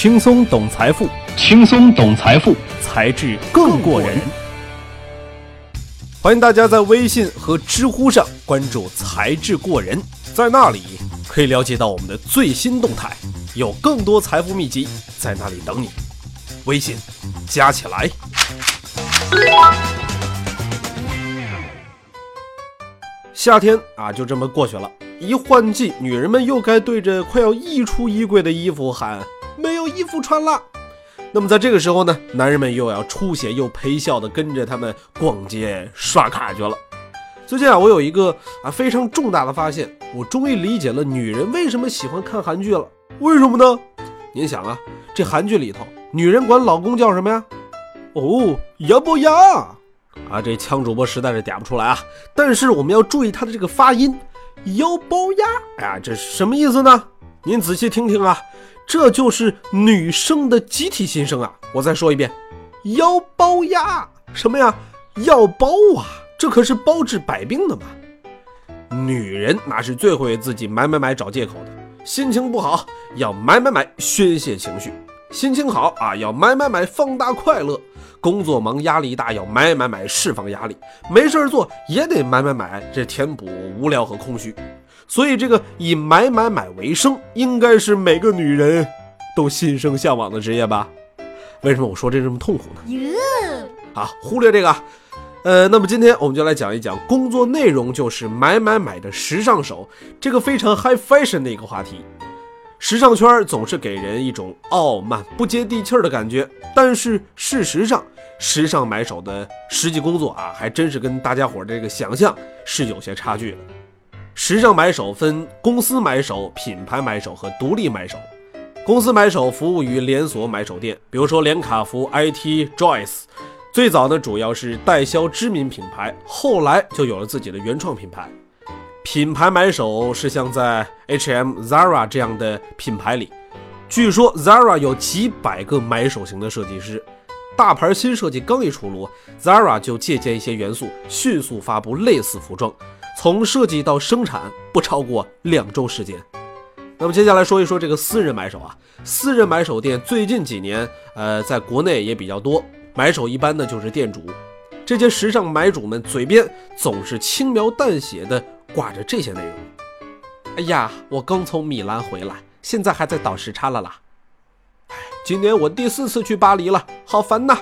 轻松懂财富，轻松懂财富，才智更过人。欢迎大家在微信和知乎上关注“才智过人”，在那里可以了解到我们的最新动态，有更多财富秘籍在那里等你。微信加起来。夏天啊，就这么过去了。一换季，女人们又该对着快要溢出衣柜的衣服喊：“没有衣服穿了。”那么在这个时候呢，男人们又要出血又陪笑的跟着他们逛街刷卡去了。最近啊，我有一个啊非常重大的发现，我终于理解了女人为什么喜欢看韩剧了。为什么呢？您想啊，这韩剧里头，女人管老公叫什么呀？哦，呀不呀？啊，这枪主播实在是嗲不出来啊。但是我们要注意他的这个发音，腰包鸭。哎呀，这什么意思呢？您仔细听听啊。这就是女生的集体心声啊！我再说一遍，腰包呀，什么呀？要包啊！这可是包治百病的嘛。女人那是最会自己买买买找借口的，心情不好要买买买宣泄情绪，心情好啊要买买买放大快乐，工作忙压力大要买买买释放压力，没事儿做也得买买买，这填补无聊和空虚。所以，这个以买买买为生，应该是每个女人都心生向往的职业吧？为什么我说这这么痛苦呢？啊，忽略这个。呃，那么今天我们就来讲一讲工作内容就是买买买的时尚手，这个非常 high fashion 的一个话题。时尚圈总是给人一种傲慢、不接地气儿的感觉，但是事实上，时尚买手的实际工作啊，还真是跟大家伙的这个想象是有些差距的。时尚买手分公司买手、品牌买手和独立买手。公司买手服务于连锁买手店，比如说连卡佛、IT、Joyce。最早呢，主要是代销知名品牌，后来就有了自己的原创品牌。品牌买手是像在 H&M、Zara 这样的品牌里，据说 Zara 有几百个买手型的设计师。大牌新设计刚一出炉，Zara 就借鉴一些元素，迅速发布类似服装。从设计到生产不超过两周时间。那么接下来说一说这个私人买手啊，私人买手店最近几年，呃，在国内也比较多。买手一般呢就是店主，这些时尚买主们嘴边总是轻描淡写的挂着这些内容。哎呀，我刚从米兰回来，现在还在倒时差了啦。今年我第四次去巴黎了，好烦呐。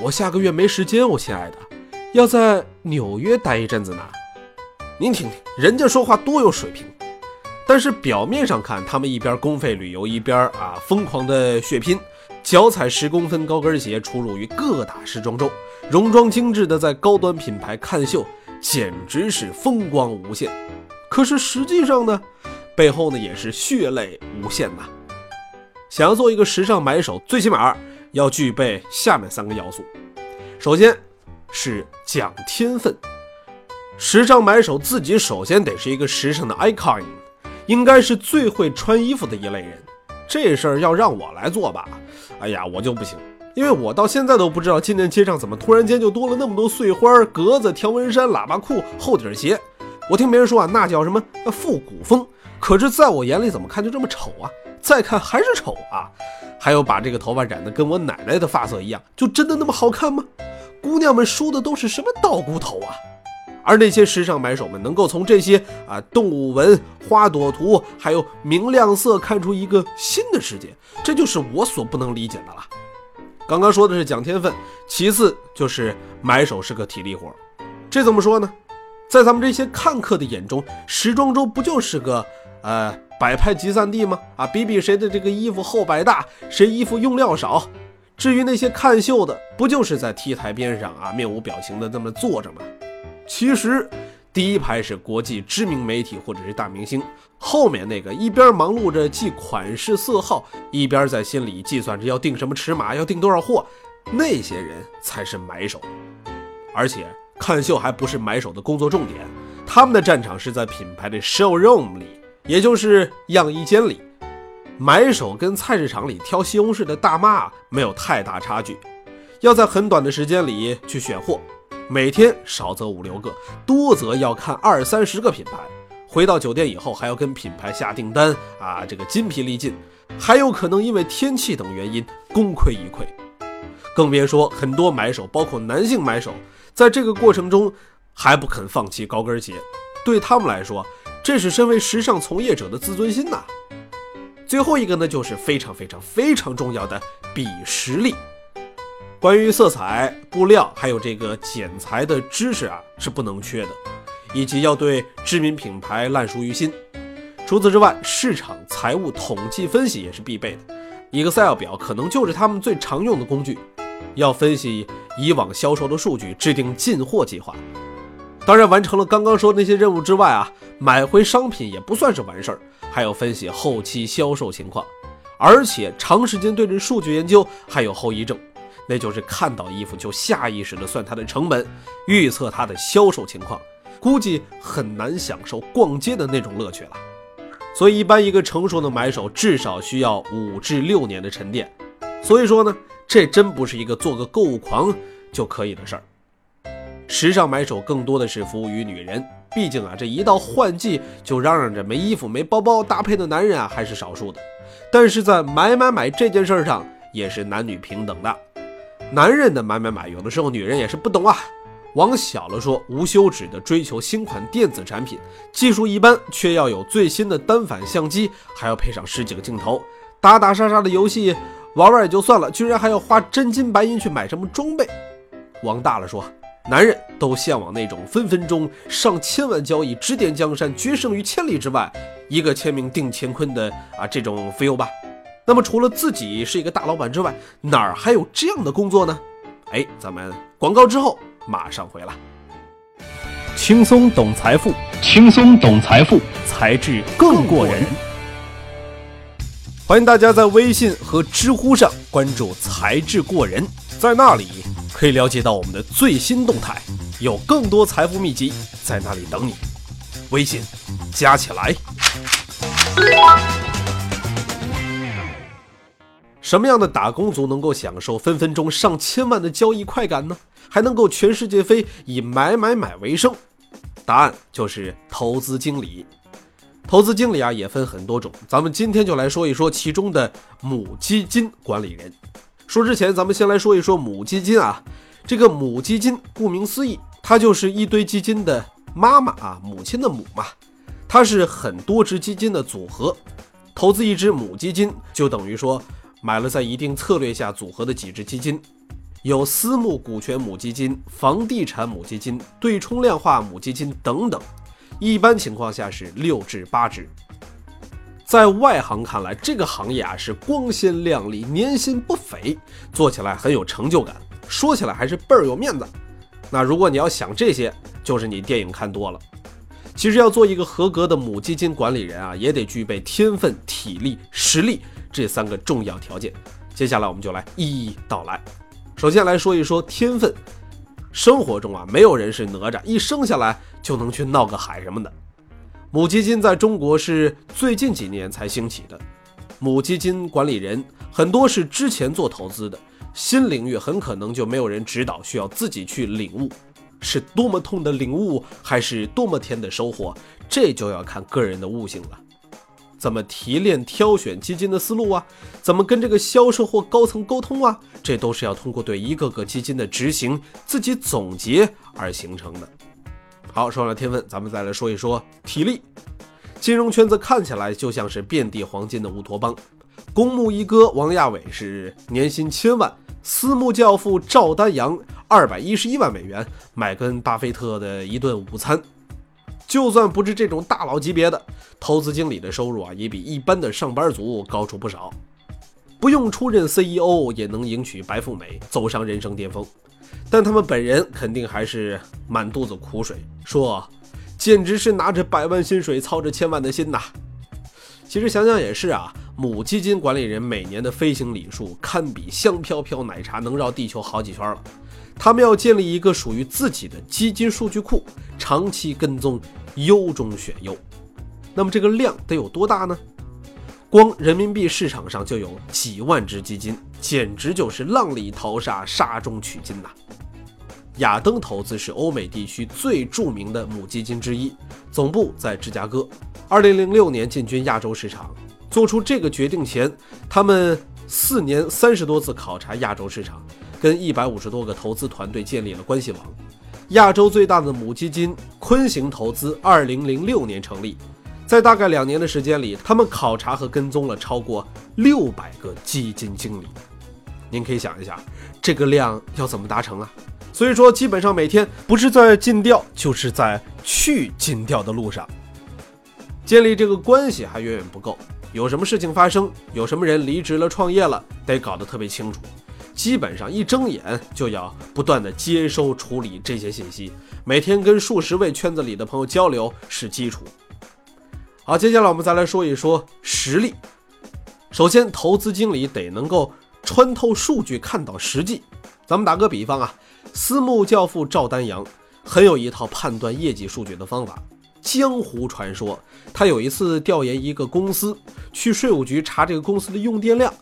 我下个月没时间，我亲爱的，要在纽约待一阵子呢。您听听，人家说话多有水平，但是表面上看，他们一边公费旅游，一边啊疯狂的血拼，脚踩十公分高跟鞋出入于各大时装周，戎装精致的在高端品牌看秀，简直是风光无限。可是实际上呢，背后呢也是血泪无限呐。想要做一个时尚买手，最起码要具备下面三个要素，首先是讲天分。时尚买手自己首先得是一个时尚的 icon，应该是最会穿衣服的一类人。这事儿要让我来做吧，哎呀，我就不行，因为我到现在都不知道今年街上怎么突然间就多了那么多碎花、格子、条纹衫、喇叭裤、厚底鞋。我听别人说啊，那叫什么复古风，可是在我眼里怎么看就这么丑啊？再看还是丑啊？还有把这个头发染得跟我奶奶的发色一样，就真的那么好看吗？姑娘们梳的都是什么倒骨头啊？而那些时尚买手们能够从这些啊动物纹、花朵图，还有明亮色看出一个新的世界，这就是我所不能理解的了。刚刚说的是讲天分，其次就是买手是个体力活，这怎么说呢？在咱们这些看客的眼中，时装周不就是个呃摆拍集散地吗？啊，比比谁的这个衣服厚百大，谁衣服用料少。至于那些看秀的，不就是在 T 台边上啊面无表情的这么坐着吗？其实，第一排是国际知名媒体或者是大明星，后面那个一边忙碌着记款式色号，一边在心里计算着要订什么尺码，要订多少货，那些人才是买手。而且看秀还不是买手的工作重点，他们的战场是在品牌的 showroom 里，也就是样衣间里。买手跟菜市场里挑西红柿的大妈没有太大差距，要在很短的时间里去选货。每天少则五六个，多则要看二三十个品牌，回到酒店以后还要跟品牌下订单啊，这个筋疲力尽，还有可能因为天气等原因功亏一篑。更别说很多买手，包括男性买手，在这个过程中还不肯放弃高跟鞋，对他们来说，这是身为时尚从业者的自尊心呐。最后一个呢，就是非常非常非常重要的比实力。关于色彩、布料还有这个剪裁的知识啊，是不能缺的，以及要对知名品牌烂熟于心。除此之外，市场财务统计分析也是必备的。Excel 表可能就是他们最常用的工具，要分析以往销售的数据，制定进货计划。当然，完成了刚刚说的那些任务之外啊，买回商品也不算是完事儿，还要分析后期销售情况，而且长时间对着数据研究还有后遗症。那就是看到衣服就下意识的算它的成本，预测它的销售情况，估计很难享受逛街的那种乐趣了。所以，一般一个成熟的买手至少需要五至六年的沉淀。所以说呢，这真不是一个做个购物狂就可以的事儿。时尚买手更多的是服务于女人，毕竟啊，这一到换季就嚷嚷着没衣服、没包包搭配的男人啊还是少数的。但是在买买买这件事上，也是男女平等的。男人的买买买，有的时候女人也是不懂啊。往小了说，无休止的追求新款电子产品，技术一般却要有最新的单反相机，还要配上十几个镜头，打打杀杀的游戏玩玩也就算了，居然还要花真金白银去买什么装备。往大了说，男人都向往那种分分钟上千万交易，指点江山，决胜于千里之外，一个签名定乾坤的啊这种 feel 吧。那么除了自己是一个大老板之外，哪儿还有这样的工作呢？哎，咱们广告之后马上回来。轻松懂财富，轻松懂财富，才智更过人。欢迎大家在微信和知乎上关注“才智过人”，在那里可以了解到我们的最新动态，有更多财富秘籍在那里等你。微信加起来。什么样的打工族能够享受分分钟上千万的交易快感呢？还能够全世界飞，以买买买为生？答案就是投资经理。投资经理啊，也分很多种，咱们今天就来说一说其中的母基金管理人。说之前，咱们先来说一说母基金啊。这个母基金，顾名思义，它就是一堆基金的妈妈啊，母亲的母嘛。它是很多只基金的组合。投资一只母基金，就等于说。买了在一定策略下组合的几只基金，有私募股权母基金、房地产母基金、对冲量化母基金等等。一般情况下是六至八只。在外行看来，这个行业啊是光鲜亮丽，年薪不菲，做起来很有成就感，说起来还是倍儿有面子。那如果你要想这些，就是你电影看多了。其实要做一个合格的母基金管理人啊，也得具备天分、体力、实力。这三个重要条件，接下来我们就来一一道来。首先来说一说天分。生活中啊，没有人是哪吒，一生下来就能去闹个海什么的。母基金在中国是最近几年才兴起的。母基金管理人很多是之前做投资的，新领域很可能就没有人指导，需要自己去领悟。是多么痛的领悟，还是多么甜的收获，这就要看个人的悟性了。怎么提炼挑选基金的思路啊？怎么跟这个销售或高层沟通啊？这都是要通过对一个个基金的执行自己总结而形成的。好，说完了天分，咱们再来说一说体力。金融圈子看起来就像是遍地黄金的乌托邦，公募一哥王亚伟是年薪千万，私募教父赵丹阳二百一十一万美元买跟巴菲特的一顿午餐。就算不是这种大佬级别的投资经理的收入啊，也比一般的上班族高出不少。不用出任 CEO 也能迎娶白富美，走上人生巅峰。但他们本人肯定还是满肚子苦水，说简直是拿着百万薪水操着千万的心呐。其实想想也是啊，母基金管理人每年的飞行里数堪比香飘飘奶茶能绕地球好几圈了。他们要建立一个属于自己的基金数据库，长期跟踪。优中选优，那么这个量得有多大呢？光人民币市场上就有几万只基金，简直就是浪里淘沙，沙中取金呐！亚登投资是欧美地区最著名的母基金之一，总部在芝加哥。二零零六年进军亚洲市场，做出这个决定前，他们四年三十多次考察亚洲市场，跟一百五十多个投资团队建立了关系网。亚洲最大的母基金坤行投资二零零六年成立，在大概两年的时间里，他们考察和跟踪了超过六百个基金经理。您可以想一下，这个量要怎么达成啊？所以说，基本上每天不是在尽调，就是在去尽调的路上。建立这个关系还远远不够，有什么事情发生，有什么人离职了、创业了，得搞得特别清楚。基本上一睁眼就要不断的接收、处理这些信息，每天跟数十位圈子里的朋友交流是基础。好，接下来我们再来说一说实力。首先，投资经理得能够。穿透数据，看到实际。咱们打个比方啊，私募教父赵丹阳很有一套判断业绩数据的方法。江湖传说，他有一次调研一个公司，去税务局查这个公司的用电量，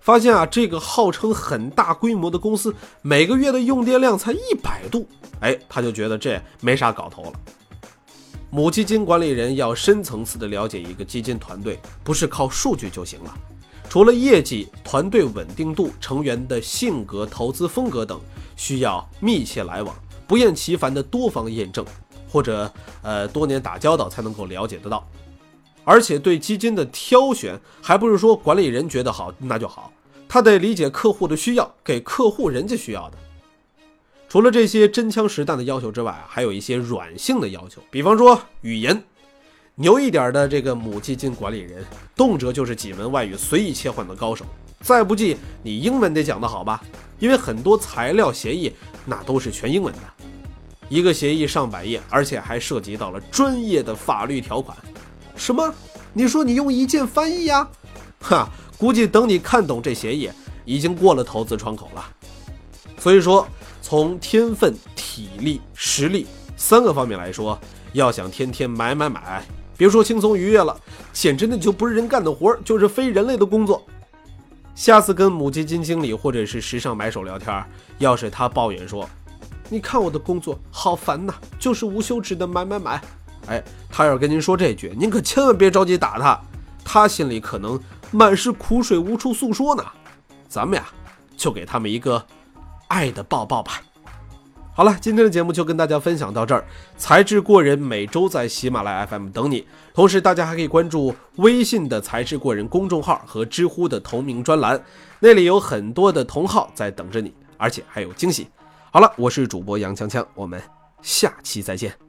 发现啊，这个号称很大规模的公司，每个月的用电量才一百度。哎，他就觉得这没啥搞头了。母基金管理人要深层次的了解一个基金团队，不是靠数据就行了。除了业绩、团队稳定度、成员的性格、投资风格等，需要密切来往、不厌其烦的多方验证，或者呃多年打交道才能够了解得到。而且对基金的挑选，还不是说管理人觉得好那就好，他得理解客户的需要，给客户人家需要的。除了这些真枪实弹的要求之外，还有一些软性的要求，比方说语言。牛一点的这个母基金管理人，动辄就是几门外语随意切换的高手。再不济，你英文得讲得好吧？因为很多材料协议那都是全英文的，一个协议上百页，而且还涉及到了专业的法律条款。什么？你说你用一键翻译呀？哈，估计等你看懂这协议，已经过了投资窗口了。所以说，从天分、体力、实力三个方面来说，要想天天买买买。别说轻松愉悦了，简直那就不是人干的活，就是非人类的工作。下次跟母基金经理或者是时尚买手聊天，要是他抱怨说：“你看我的工作好烦呐，就是无休止的买买买。”哎，他要是跟您说这句，您可千万别着急打他，他心里可能满是苦水无处诉说呢。咱们呀，就给他们一个爱的抱抱吧。好了，今天的节目就跟大家分享到这儿。才智过人每周在喜马拉雅 FM 等你，同时大家还可以关注微信的才智过人公众号和知乎的同名专栏，那里有很多的同号在等着你，而且还有惊喜。好了，我是主播杨锵锵，我们下期再见。